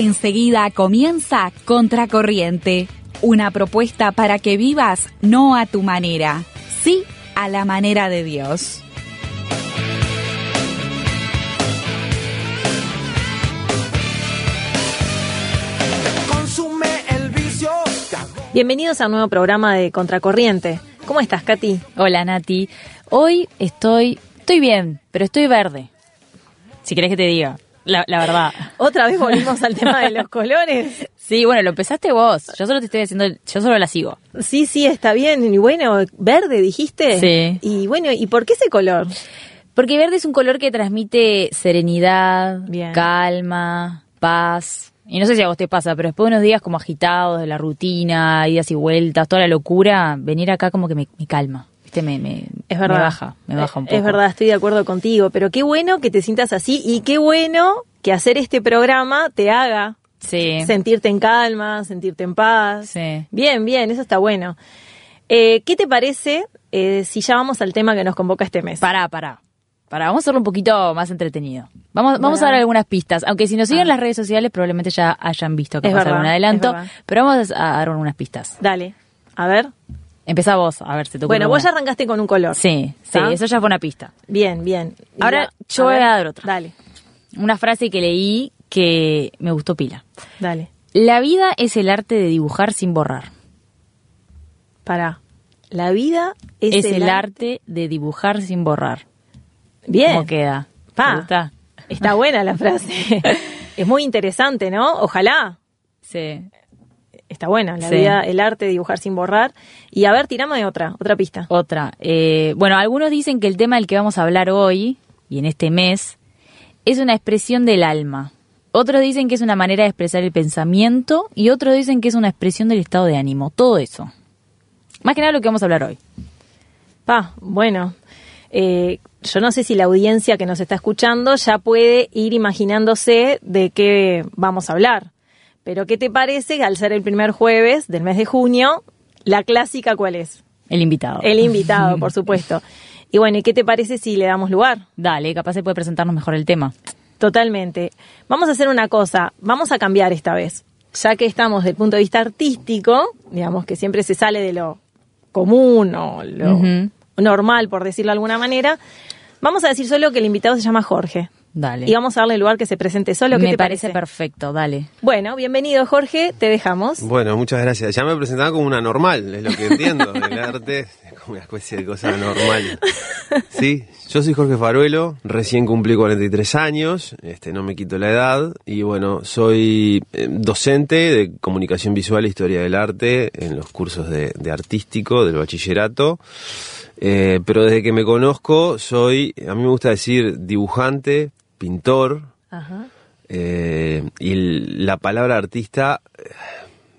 Enseguida comienza Contracorriente, una propuesta para que vivas no a tu manera, sí a la manera de Dios. Bienvenidos a un nuevo programa de Contracorriente. ¿Cómo estás, Katy? Hola, Nati. Hoy estoy, estoy bien, pero estoy verde. Si querés que te diga, la, la verdad. Otra vez volvimos al tema de los colores. Sí, bueno, lo empezaste vos. Yo solo te estoy haciendo, yo solo la sigo. Sí, sí, está bien. Y bueno, verde dijiste. Sí. Y bueno, ¿y por qué ese color? Porque verde es un color que transmite serenidad, Bien. calma, paz. Y no sé si a vos te pasa, pero después de unos días como agitados de la rutina, idas y vueltas, toda la locura, venir acá como que me, me calma. ¿Viste? Me, me, Es verdad. me baja, me baja un poco. Es verdad, estoy de acuerdo contigo. Pero qué bueno que te sientas así y qué bueno que hacer este programa te haga Sí. sentirte en calma, sentirte en paz. Sí. Bien, bien, eso está bueno. Eh, ¿Qué te parece eh, si ya vamos al tema que nos convoca este mes? Pará, pará. Pará, vamos a hacerlo un poquito más entretenido. Vamos, vamos a dar algunas pistas. Aunque si nos siguen Ah. las redes sociales, probablemente ya hayan visto que Es pasa verdad, algún adelanto. Pero vamos a dar algunas pistas. Dale, a ver. Empezá vos, a ver si te Bueno, vos ya arrancaste con un color. Sí, sí, eso ya fue una pista. Bien, bien. Y Ahora yo voy ver, a dar otra. Dale, Una frase que leí que me gustó pila. dale. La vida es el arte de dibujar sin borrar. Para. La vida es, Es, el, arte de dibujar sin borrar. Bien. ¿Cómo queda? Pa. Está buena la frase. es muy interesante, ¿no? Ojalá. Sí. Está buena. La Sí. vida, el arte de dibujar sin borrar. Y a ver, tirame de otra, otra pista. Otra. Eh, bueno, algunos dicen que el tema del que vamos a hablar hoy y en este mes es una expresión del alma. Otros dicen que es una manera de expresar el pensamiento y otros dicen que es una expresión del estado de ánimo. Todo eso. Más que nada lo que vamos a hablar hoy. Pa, bueno. eh, yo no sé si la audiencia que nos está escuchando ya puede ir imaginándose de qué vamos a hablar. Pero ¿qué te parece que al ser el primer jueves del mes de junio, la clásica cuál es? El invitado. El invitado, por supuesto. Y bueno, ¿y qué te parece si le damos lugar? Dale, capaz se puede presentarnos mejor el tema. Totalmente. Vamos a hacer una cosa, vamos a cambiar esta vez. Ya que estamos desde el punto de vista artístico, digamos que siempre se sale de lo común o lo normal, por decirlo de alguna manera, vamos a decir solo que el invitado se llama Jorge. Dale. Y vamos a darle lugar que se presente solo. ¿Qué Me te parece parece? perfecto, dale. Bueno, bienvenido Jorge, te dejamos. Bueno, muchas gracias. Ya me presentaba como una normal, es lo que entiendo. El arte es como una especie de cosa normal. Sí, yo soy Jorge Faruelo, recién cumplí 43 años, este, no me quito la edad, y bueno, soy eh, docente de comunicación visual e historia del arte en los cursos de, de artístico del bachillerato. Eh, pero desde que me conozco soy, a mí me gusta decir dibujante, pintor, Ajá. eh, y la palabra artista eh,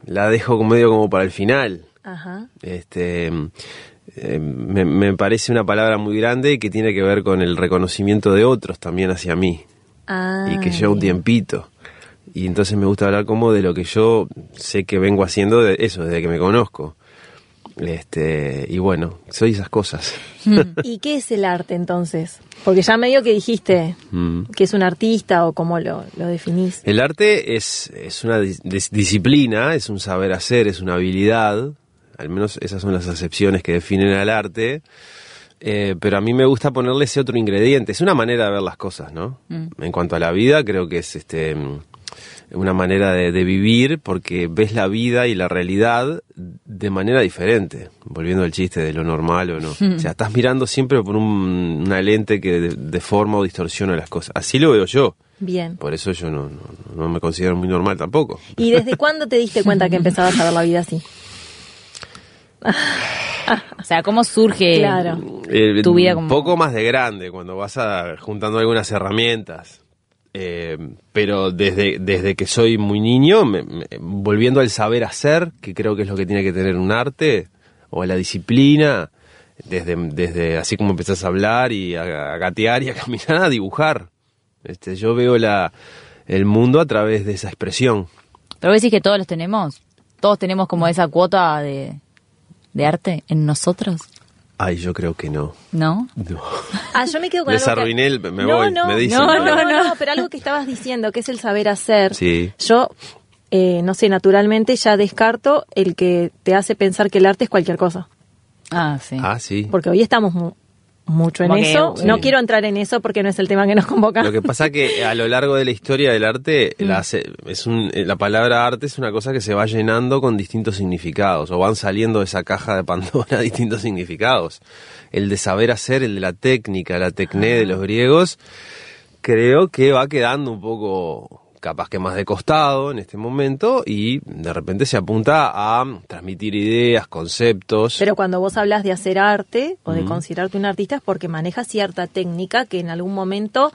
la dejo como medio como para el final. Ajá. Este, eh, me, me parece una palabra muy grande que tiene que ver con el reconocimiento de otros también hacia mí Ah, y que lleva un tiempito. Y entonces me gusta hablar como de lo que yo sé que vengo haciendo de eso, desde que me conozco. Este, y bueno, soy esas cosas. ¿Y qué es el arte entonces? Porque ya medio que dijiste Mm. que es un artista o cómo lo, lo definís. El arte es, es una dis- dis- disciplina, es un saber hacer, es una habilidad, al menos esas son las acepciones que definen al arte, eh, pero a mí me gusta ponerle ese otro ingrediente, es una manera de ver las cosas, ¿no? En cuanto a la vida, creo que es este mm, una manera de, de vivir porque ves la vida y la realidad de manera diferente, volviendo al chiste de lo normal o no. O sea, estás mirando siempre por un- una lente que de- deforma o distorsiona las cosas. Así lo veo yo. Bien. Por eso yo no, no, no me considero muy normal tampoco. ¿Y desde cuándo te diste cuenta que empezabas a ver la vida así? O sea, ¿cómo surge Claro. Eh, tu vida Un como... poco más de grande, cuando vas a, juntando algunas herramientas. Eh, pero desde, desde que soy muy niño, me- me- volviendo al saber hacer, que creo que es lo que tiene que tener un arte, o a la disciplina, desde, desde así como empezás a hablar y a, gatear y a caminar, a dibujar. Este, yo veo la, el mundo a través de esa expresión. Pero decís que todos los tenemos. Todos tenemos como esa cuota de, de arte en nosotros. Ay, yo creo que no. ¿No? No. Ah, yo me quedo con Les algo arruiné el- me no, voy, no, me dicen. no, No, no, no. no, pero algo que estabas diciendo, que es el saber hacer. Sí. Yo, eh, no sé, naturalmente ya descarto el que te hace pensar que el arte es cualquier cosa. Ah, sí. Ah, sí. Porque hoy estamos mucho en eso. Sí. No quiero entrar en eso porque no es el tema que nos convoca. Lo que pasa que a lo largo de la historia del arte, Mm. la, es un- eh, la palabra arte es una cosa que se va llenando con distintos significados, o van saliendo de esa caja de Pandora distintos significados. El de saber hacer, el de la técnica, la tecné Ah. de los griegos, creo que va quedando un poco capaz que más de costado en este momento y de repente se apunta a transmitir ideas, conceptos. Pero cuando vos hablas de hacer arte o de considerarte un artista es porque manejas cierta técnica que en algún momento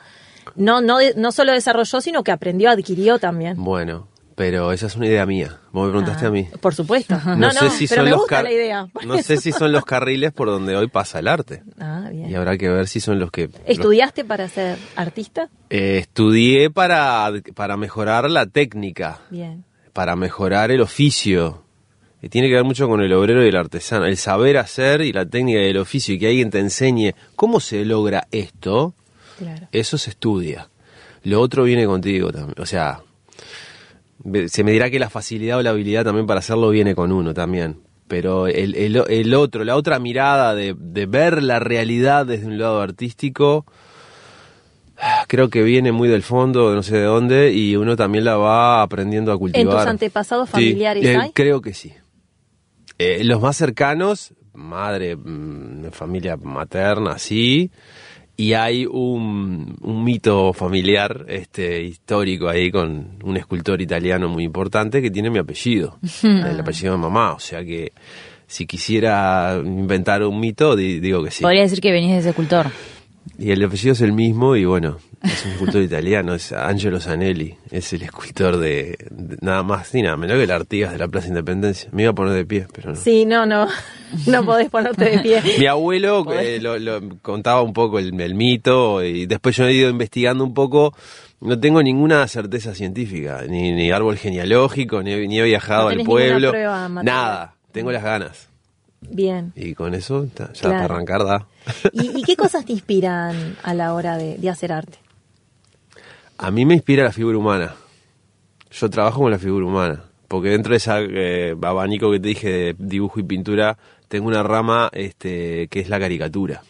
no, no, no solo desarrolló, sino que aprendió, adquirió también. Bueno, pero esa es una idea mía. Vos me preguntaste Ah, a mí. Por supuesto. No, No, no, sé si pero son me los gusta car- la idea. No sé si son los carriles por donde hoy pasa el arte. Ah, bien. Y habrá que ver si son los que... los- ¿Estudiaste para ser artista? Eh, estudié para, para mejorar la técnica, Bien. para mejorar el oficio. Y tiene que ver mucho con el obrero y el artesano. El saber hacer y la técnica y el oficio y que alguien te enseñe cómo se logra esto, Claro. eso se estudia. Lo otro viene contigo también. O sea, se me dirá que la facilidad o la habilidad también para hacerlo viene con uno también. Pero el, el- el otro, la otra mirada de, de ver la realidad desde un lado artístico, creo que viene muy del fondo, no sé de dónde, y uno también la va aprendiendo a cultivar. tus antepasados Sí, familiares eh, hay? Creo que sí. Eh, los más cercanos, madre, mm, familia materna, sí. Y hay un, un mito familiar este, histórico ahí con un escultor italiano muy importante que tiene mi apellido, el apellido de mamá. O sea que si quisiera inventar un mito, di- digo que sí. Podría decir que venís de ese cultor. Y el apellido es el mismo y bueno, es un escultor italiano, es Angelo Zanelli, es el escultor de, de nada más ni nada menos que el Artigas de la Plaza Independencia. Me iba a poner de pie, pero no. Sí, no, no. No podés ponerte de pie. Mi abuelo eh, lo, lo- contaba un poco el, el mito y después yo he ido investigando un poco. No tengo ninguna certeza científica, ni, ni árbol genealógico, ni, he- ni he viajado No al pueblo. prueba. Nada, tengo las ganas. Bien. Y con eso ya Claro. para arrancar da. ¿Y, y qué cosas te inspiran a la hora de, de hacer arte? A mí me inspira la figura humana. Yo trabajo con la figura humana. Porque dentro de ese abanico que te dije de dibujo y pintura, tengo una rama este, que es la caricatura.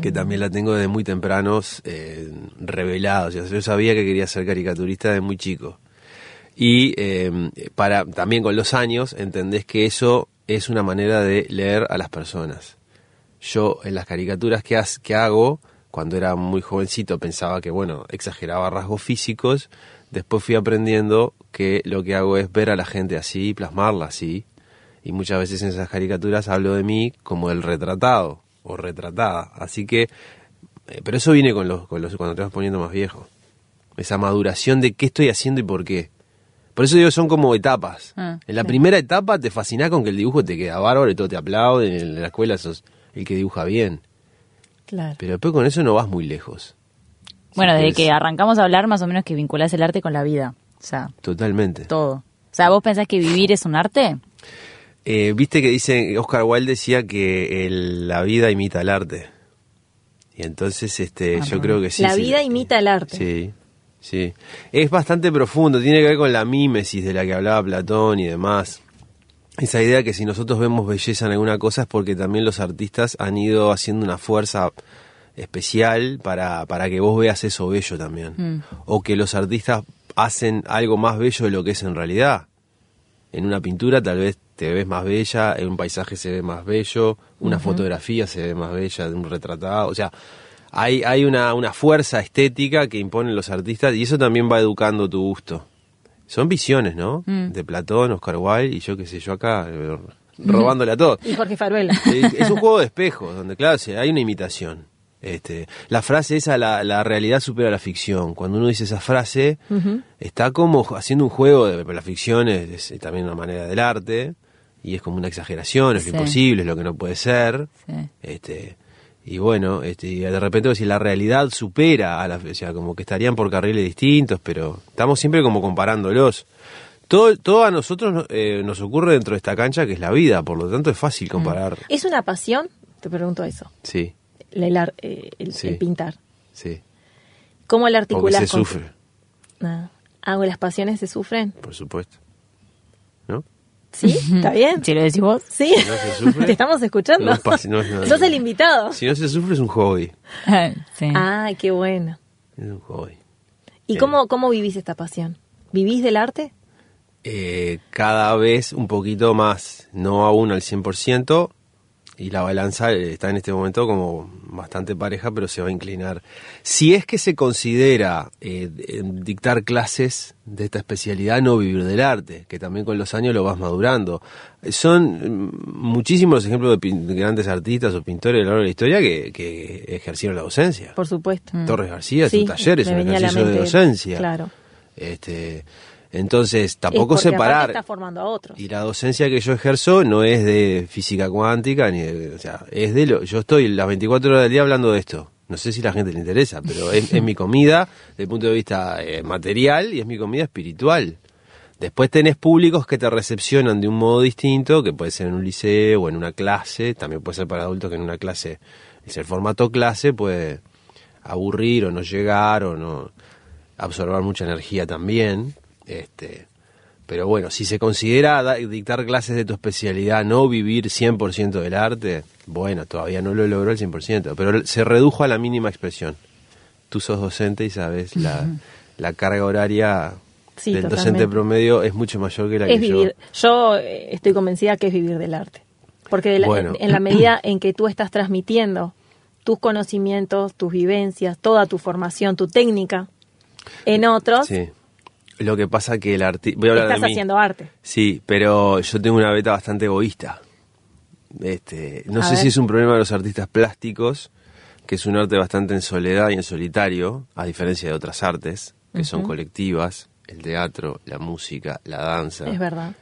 Que también la tengo desde muy tempranos eh, revelada. O sea, yo sabía que quería ser caricaturista desde muy chico. Y eh, para también con los años entendés que eso es una manera de leer a las personas. Yo en las caricaturas que, has- que hago, cuando era muy jovencito pensaba que, bueno, exageraba rasgos físicos, después fui aprendiendo que lo que hago es ver a la gente así, plasmarla así, y muchas veces en esas caricaturas hablo de mí como el retratado o retratada. Así que, eh, pero eso viene con los, con los, cuando te vas poniendo más viejo. Esa maduración de qué estoy haciendo y por qué. Por eso digo, son como etapas. Ah, en la primera etapa te fascinás con que el dibujo te queda bárbaro y todo te aplauden. En la escuela sos el que dibuja bien. Claro. Pero después con eso no vas muy lejos. Bueno, desde que arrancamos a hablar, más o menos que vinculás el arte con la vida. O sea, Totalmente. todo. O sea, ¿vos pensás que vivir es un arte? Eh, Viste que dice, Oscar Wilde decía que el- la vida imita el arte. Y entonces este, yo creo que sí. la sí, vida imita el arte. Sí, sí. Es bastante profundo, tiene que ver con la mímesis de la que hablaba Platón y demás. Esa idea que si nosotros vemos belleza en alguna cosa es porque también los artistas han ido haciendo una fuerza especial para, para que vos veas eso bello también. O que los artistas hacen algo más bello de lo que es en realidad. En una pintura tal vez te ves más bella, en un paisaje se ve más bello, una fotografía se ve más bella de un retratado. O sea, hay, hay una, una fuerza estética que imponen los artistas y eso también va educando tu gusto. Son visiones, ¿no? De Platón, Oscar Wilde y yo qué sé yo acá, eh, robándole a todos. Y Jorge Faruela. Es, es un juego de espejos, donde claro, hay una imitación. Este, la frase esa, la, la realidad supera la ficción. Cuando uno dice esa frase, está como haciendo un juego de la ficción, es, es también una manera del arte, y es como una exageración, es Sí. lo imposible, es lo que no puede ser. Sí. Este, y bueno, este, y de repente si la realidad supera a la, o sea, como que estarían por carriles distintos, pero estamos siempre como comparándolos. Todo, todo a nosotros no- eh, nos ocurre dentro de esta cancha que es la vida, por lo tanto es fácil comparar. ¿Es una pasión te pregunto eso. Sí, El, ar- eh, el- Sí. el pintar. sí. ¿Cómo la Porque articulás? se con- sufre, Ah, Ah, ¿las pasiones se sufren? por supuesto. ¿No? ¿Sí? ¿Está bien? Si lo decís vos. Sí. Si no se sufre, Te estamos escuchando. no es pas- no es nada. Sos el invitado. Si no se sufre es un hobby. sí. Ay, qué bueno. Es un hobby. ¿Y Eh. cómo, cómo vivís esta pasión? ¿Vivís del arte? Eh, cada vez un poquito más, no aún al 100%, y la balanza eh, está en este momento como bastante pareja, pero se va a inclinar. Si es que se considera eh, dictar clases de esta especialidad, no vivir del arte, que también con los años lo vas madurando. Son mm, muchísimos los ejemplos de, grandes artistas o pintores a lo largo de la historia que, que ejercieron la docencia. Por supuesto. Torres García, Sí, su taller es un ejercicio de docencia. claro. Este, entonces, Es tampoco separar. está formando a otros. Y la docencia que yo ejerzo no es de física cuántica, ni de, o sea, es de lo, yo estoy las 24 horas del día hablando de esto. No sé si la gente le interesa, pero es, es mi comida desde el punto de vista eh, material y es mi comida espiritual. Después tenés públicos que te recepcionan de un modo distinto, que puede ser en un liceo o en una clase, también puede ser para adultos que en una clase, el formato clase puede aburrir o no llegar o no absorber mucha energía también. Este, pero bueno, si se considera dictar clases de tu especialidad, no vivir 100% del arte, bueno, todavía no lo logró el 100%, pero se redujo a la mínima expresión. Tú sos docente y sabes, la, la carga horaria Sí, del totalmente. docente promedio es mucho mayor que la Es que yo. vivir. Yo eh, estoy convencida que es vivir del arte. Porque de la- Bueno. en, en la medida en que tú estás transmitiendo tus conocimientos, tus vivencias, toda tu formación, tu técnica en otros, Sí. Lo que pasa que el artista... Estás de mí. haciendo arte. Sí, pero yo tengo una beta bastante egoísta. Este, no A sé ver. si es un problema de los artistas plásticos, que es un arte bastante en soledad y en solitario, a diferencia de otras artes, que son colectivas, el teatro, la música, la danza. Es verdad.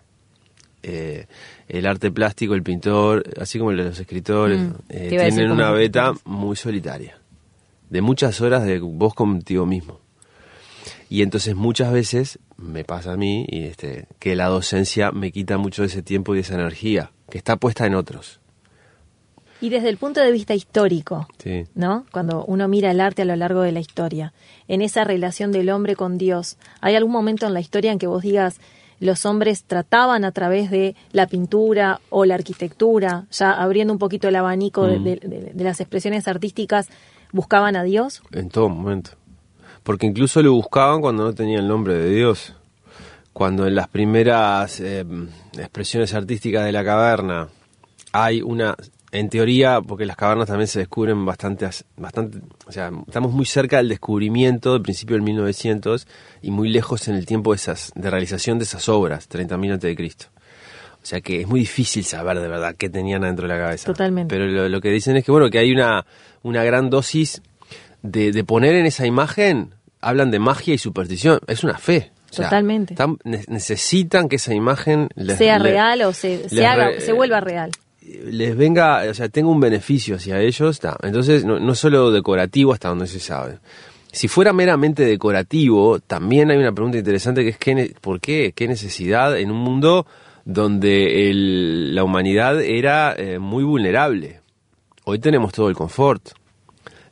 Eh, el arte plástico, el pintor, así como los escritores, Mm. eh, tienen una beta muy solitaria, de muchas horas de vos contigo mismo. Y entonces muchas veces me pasa a mí y este, que la docencia me quita mucho de ese tiempo y de esa energía, que está puesta en otros. Y desde el punto de vista histórico, Sí. ¿no? Cuando uno mira el arte a lo largo de la historia, en esa relación del hombre con Dios, ¿hay algún momento en la historia en que vos digas los hombres trataban a través de la pintura o la arquitectura, ya abriendo un poquito el abanico de, Mm. de- de- de las expresiones artísticas, buscaban a Dios? En todo momento. Porque incluso lo buscaban cuando no tenía el nombre de Dios. Cuando en las primeras eh, expresiones artísticas de la caverna hay una, en teoría, porque las cavernas también se descubren bastante, as- bastante, o sea, estamos muy cerca del descubrimiento del principio del 1900 y muy lejos en el tiempo de, esas, de realización de esas obras, 30.000 antes de Cristo. O sea que es muy difícil saber de verdad qué tenían adentro de la cabeza. Totalmente. Pero lo, lo que dicen es que bueno, que hay una, una gran dosis de, de poner en esa imagen, hablan de magia y superstición. Es una fe. O sea, Totalmente. están- necesitan que esa imagen les, sea real o se, se haga, re- se vuelva real. les venga, o sea, tenga un beneficio hacia ellos. Entonces, no, no solo decorativo hasta donde se sabe. Si fuera meramente decorativo, también hay una pregunta interesante que es ¿qué, ¿por qué? ¿Qué necesidad en un mundo donde el- la humanidad era eh, muy vulnerable? Hoy tenemos todo el confort.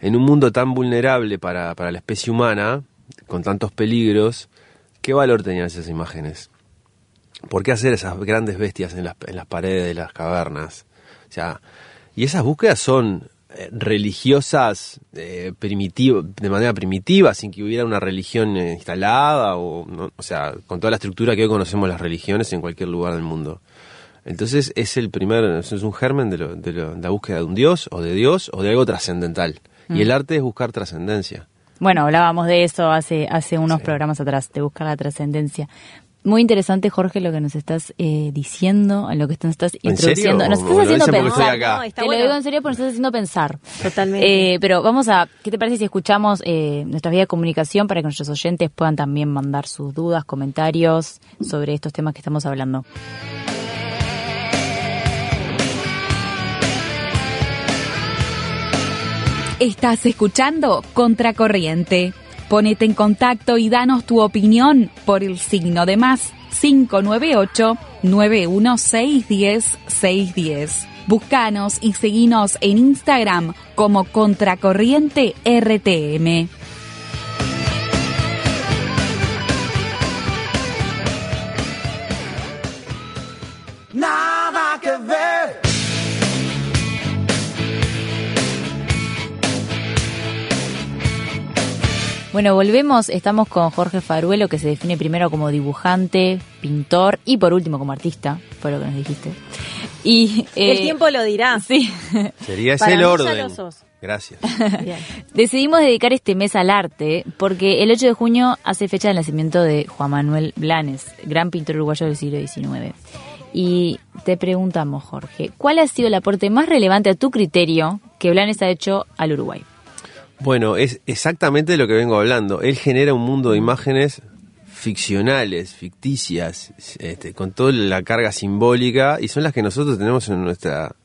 En un mundo tan vulnerable para, para la especie humana, con tantos peligros, ¿qué valor tenían esas imágenes? ¿Por qué hacer esas grandes bestias en las, en las paredes de las cavernas? O sea, y esas búsquedas son eh, religiosas eh, de manera primitiva, sin que hubiera una religión eh, instalada, o, no- o sea, con toda la estructura que hoy conocemos las religiones en cualquier lugar del mundo. Entonces es el primer, es un germen de, lo- de lo- de la búsqueda de un Dios, o de Dios, o de algo trascendental. Y el arte es buscar trascendencia. Bueno, hablábamos de eso hace, hace unos programas atrás, de buscar la trascendencia. Muy interesante, Jorge, lo que nos estás eh, diciendo, en lo que nos estás ¿En introduciendo. serio? Nos ¿O estás haciendo pensar. No, Te bueno. lo digo en serio porque nos estás haciendo pensar. Totalmente. Eh, pero vamos a, ¿qué te parece si escuchamos eh, nuestra vía de comunicación para que nuestros oyentes puedan también mandar sus dudas, comentarios sobre estos temas que estamos hablando? Estás escuchando Contracorriente. Ponete en contacto y danos tu opinión por el signo de más 598 91610-610. Búscanos y seguinos en Instagram como Contracorriente RTM. Bueno, volvemos, estamos con Jorge Faruelo, que se define primero como dibujante, pintor y por último como artista, fue lo que nos dijiste. Y, El eh, tiempo lo dirá. Sí. Sería ese Para el mí ya orden. lo sos. Gracias. Bien. Decidimos dedicar este mes al arte porque el 8 de junio hace fecha del nacimiento de Juan Manuel Blanes, gran pintor uruguayo del siglo XIX. Y te preguntamos, Jorge, ¿cuál ha sido el aporte más relevante a tu criterio que Blanes ha hecho al Uruguay? Bueno, es exactamente lo que vengo hablando. Él genera un mundo de imágenes ficcionales, ficticias, este, con toda la carga simbólica, y son las que nosotros tenemos en nuestra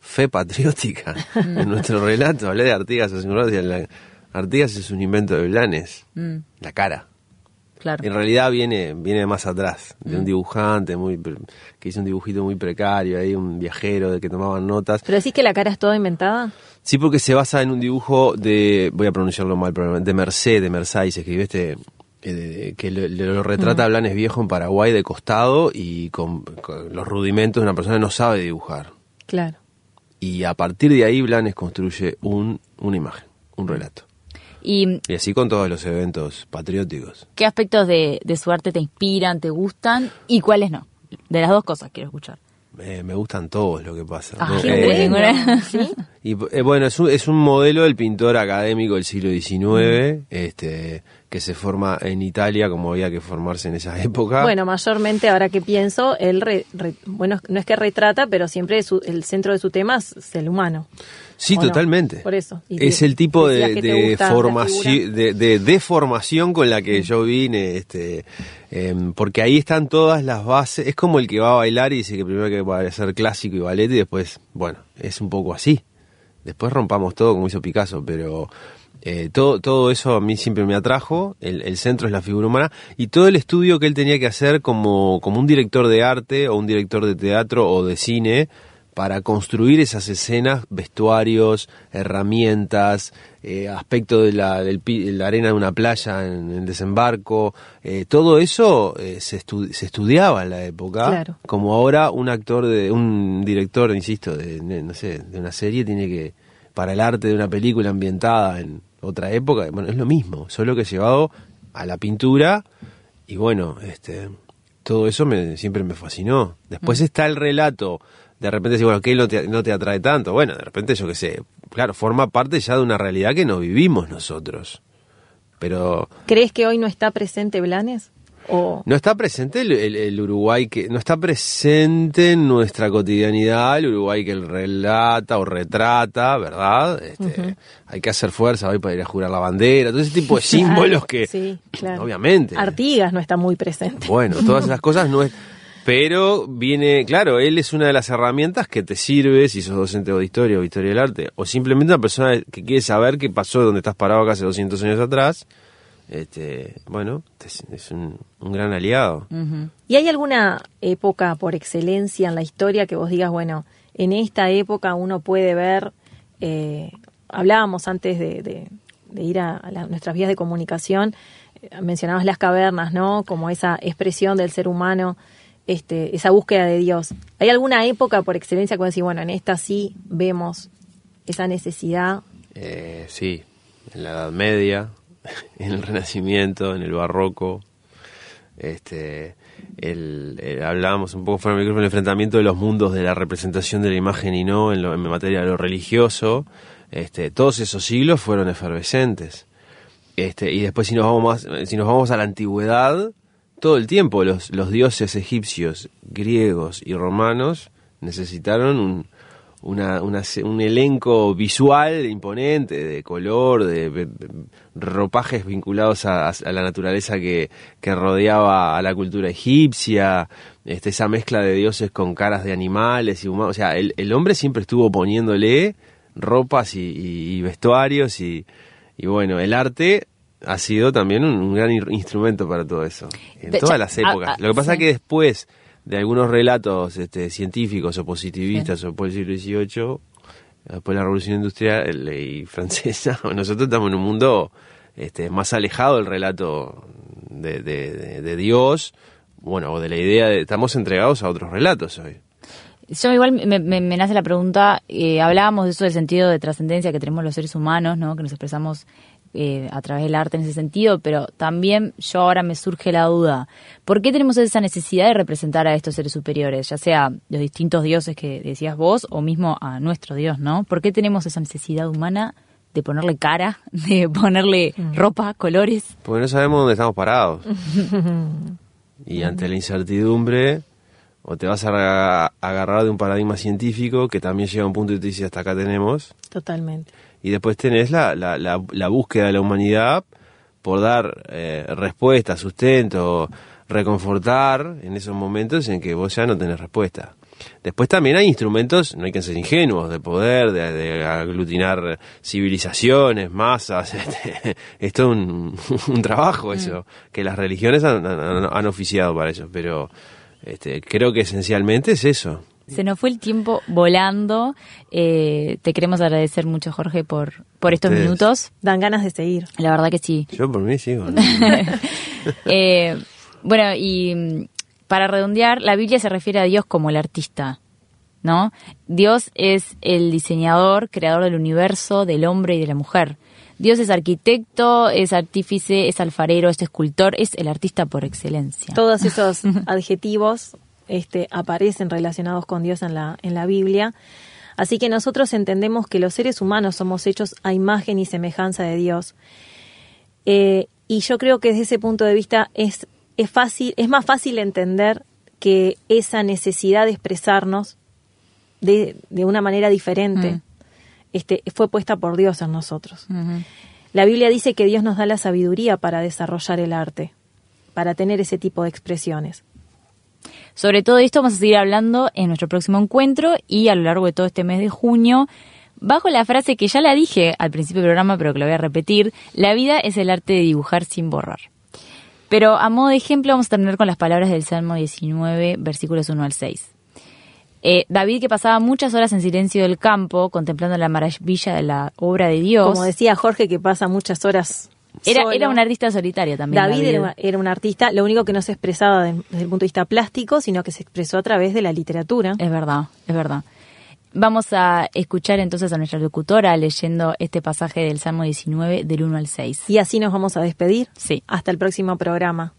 fe patriótica, en nuestro relato. Hablé de Artigas hace un rato, Artigas es un invento de Blanes, Mm, la cara. Claro. En realidad viene, viene de más atrás, de un dibujante muy que hizo un dibujito muy precario, ahí un viajero de que tomaban notas. ¿Pero decís que la cara es toda inventada? Sí, porque se basa en un dibujo de, voy a pronunciarlo mal, pero de Merced, de Mercedes, que escribió este, eh, que lo, lo retrata a Blanes viejo en Paraguay de costado y con, con los rudimentos de una persona que no sabe dibujar. Claro. Y a partir de ahí Blanes construye un, una imagen, un relato. ¿Y Y así con todos los eventos patrióticos. qué aspectos de, de su arte te inspiran, te gustan y cuáles no? De las dos cosas quiero escuchar. Eh, me gustan todos lo que pasa. Ah, ¿no? qué Eh, bueno. ¿Sí? Y eh, bueno, es un, es un modelo del pintor académico del siglo XIX, este, que se forma en Italia como había que formarse en esa época. Bueno, mayormente, ahora que pienso, él, re- re- bueno, no es que retrata, pero siempre su- el centro de su tema es el humano. sí, totalmente. Por eso. Y Es de- el tipo de, formación, de, de deformación con la que yo vine, este, em, porque ahí están todas las bases. Es como el que va a bailar y dice que primero que va a hacer clásico y ballet y después, bueno, es un poco así. Después rompamos todo como hizo Picasso, pero eh, todo, todo eso a mí siempre me atrajo. El, el centro es la figura humana y todo el estudio que él tenía que hacer como, como un director de arte o un director de teatro o de cine para construir esas escenas, vestuarios, herramientas, eh, aspecto de la, del la arena de una playa en el desembarco, eh, todo eso eh, se, estu- se estudiaba en la época. Claro. Como ahora un actor, de un director, insisto, de, de, no sé, de una serie tiene que, para el arte de una película ambientada en otra época, bueno, es lo mismo, solo que llevado a la pintura y bueno, este, todo eso me, siempre me fascinó. Después está el relato, de repente decir, bueno, que no te, no te atrae tanto. Bueno, de repente yo qué sé, claro, forma parte ya de una realidad que no vivimos nosotros. Pero ¿Crees que hoy no está presente Blanes? O no está presente el, el- el Uruguay que no está presente en nuestra cotidianidad el Uruguay que él relata o retrata, ¿verdad? Este, Hay que hacer fuerza hoy para ir a jurar la bandera, todo ese tipo de símbolos que, Sí, claro. obviamente. Artigas no está muy presente. Bueno, todas esas cosas no es. Pero viene, claro, él es una de las herramientas que te sirve si sos docente de historia o de historia del arte, o simplemente una persona que quiere saber qué pasó donde estás parado acá hace 200 años atrás. Este, bueno, es, es un, un gran aliado. ¿Y hay alguna época por excelencia en la historia que vos digas, bueno, en esta época uno puede ver, eh, hablábamos antes de, de- de ir a, a la- nuestras vías de comunicación, eh, mencionabas las cavernas, ¿no? Como esa expresión del ser humano, este, esa búsqueda de Dios. ¿Hay alguna época por excelencia vos decís, bueno, en esta sí vemos esa necesidad? Eh, sí, en la Edad Media, en el Renacimiento, en el Barroco. Este, el- hablábamos un poco fuera del micrófono el enfrentamiento de los mundos de la representación de la imagen y no en, lo- en materia de lo religioso. Este, todos esos siglos fueron efervescentes. Este, y después si nos vamos más, si nos vamos a la antigüedad, todo el tiempo los, los dioses egipcios, griegos y romanos necesitaron un, una, una un elenco visual imponente, de color, de, ropajes vinculados a, la naturaleza que, rodeaba a la cultura egipcia, este, esa mezcla de dioses con caras de animales y humanos. O sea, el, el hombre siempre estuvo poniéndole ropas y, y- y vestuarios y, y bueno, el arte ha sido también un, un gran in- instrumento para todo eso. En De- todas ya, las ah, épocas. ah, Lo que pasa sí. es que después de algunos relatos este, científicos o positivistas o por el siglo XVIII, después de la Revolución Industrial y francesa, nosotros estamos en un mundo este, más alejado del relato de, de, de Dios, bueno, o de la idea de... Estamos entregados a otros relatos hoy. Yo igual me, me, me nace la pregunta, eh, hablábamos de eso del sentido de trascendencia que tenemos los seres humanos, ¿no? que nos expresamos eh, a través del arte en ese sentido, pero también yo ahora me surge la duda, ¿por qué tenemos esa necesidad de representar a estos seres superiores, ya sea los distintos dioses que decías vos o mismo a nuestro Dios, ¿no? ¿Por qué tenemos esa necesidad humana de ponerle cara, de ponerle ropa, colores? Porque no sabemos dónde estamos parados. y ante la incertidumbre o te vas a agarrar de un paradigma científico que también llega a un punto y te dice hasta acá tenemos. Totalmente. Y después tenés la, la, la, la búsqueda de la humanidad por dar eh, respuesta, sustento, reconfortar en esos momentos en que vos ya no tenés respuesta. Después también hay instrumentos, no hay que ser ingenuos, de poder, de, de aglutinar civilizaciones, masas. Este, es todo un, un trabajo eso, mm. que las religiones han, han, han oficiado para eso, pero este, creo que esencialmente es eso. Se nos fue el tiempo volando. Eh, te queremos agradecer mucho, Jorge, por, por estos Ustedes. minutos. Dan ganas de seguir. La verdad que sí. Yo por mí sigo. ¿no? Eh, bueno, y mm, para redondear, la Biblia se refiere a Dios como el artista, ¿no? Dios es el diseñador, creador del universo, del hombre y de la mujer. Dios es arquitecto, es artífice, es alfarero, es escultor, es el artista por excelencia. Todos esos adjetivos este, aparecen relacionados con Dios en la, en la Biblia. Así que nosotros entendemos que los seres humanos somos hechos a imagen y semejanza de Dios. Eh, y yo creo que desde ese punto de vista es, es fácil, es más fácil entender que esa necesidad de expresarnos de, de una manera diferente Mm. este, fue puesta por Dios en nosotros. La Biblia dice que Dios nos da la sabiduría para desarrollar el arte, para tener ese tipo de expresiones. Sobre todo esto vamos a seguir hablando en nuestro próximo encuentro y a lo largo de todo este mes de junio, bajo la frase que ya la dije al principio del programa, pero que lo voy a repetir, la vida es el arte de dibujar sin borrar. Pero a modo de ejemplo vamos a terminar con las palabras del Salmo 19, versículos 1 al 6. Eh, David, que pasaba muchas horas en silencio del campo, contemplando la maravilla de la obra de Dios, Como decía Jorge, que pasa muchas horas. Era, solo. era un artista solitario también. David era, era un artista, lo único que no se expresaba de- desde el punto de vista plástico, sino que se expresó a través de la literatura. Es verdad, es verdad. Vamos a escuchar entonces a nuestra locutora leyendo este pasaje del Salmo 19 del 1 al 6. Y así nos vamos a despedir. Sí. Hasta el próximo programa.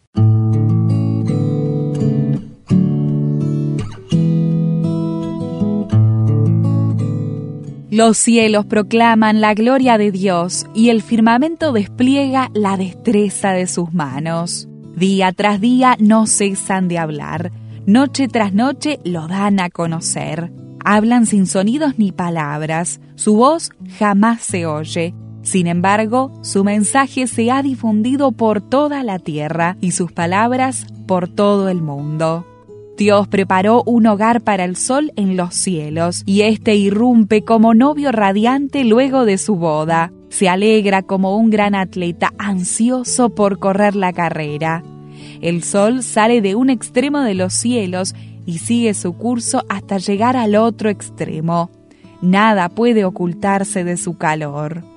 Los cielos proclaman la gloria de Dios y el firmamento despliega la destreza de sus manos. Día tras día no cesan de hablar, noche tras noche lo dan a conocer. Hablan sin sonidos ni palabras, su voz jamás se oye. Sin embargo, su mensaje se ha difundido por toda la tierra y sus palabras por todo el mundo. Dios preparó un hogar para el sol en los cielos, y éste irrumpe como novio radiante luego de su boda. Se alegra como un gran atleta ansioso por correr la carrera. El sol sale de un extremo de los cielos y sigue su curso hasta llegar al otro extremo. Nada puede ocultarse de su calor.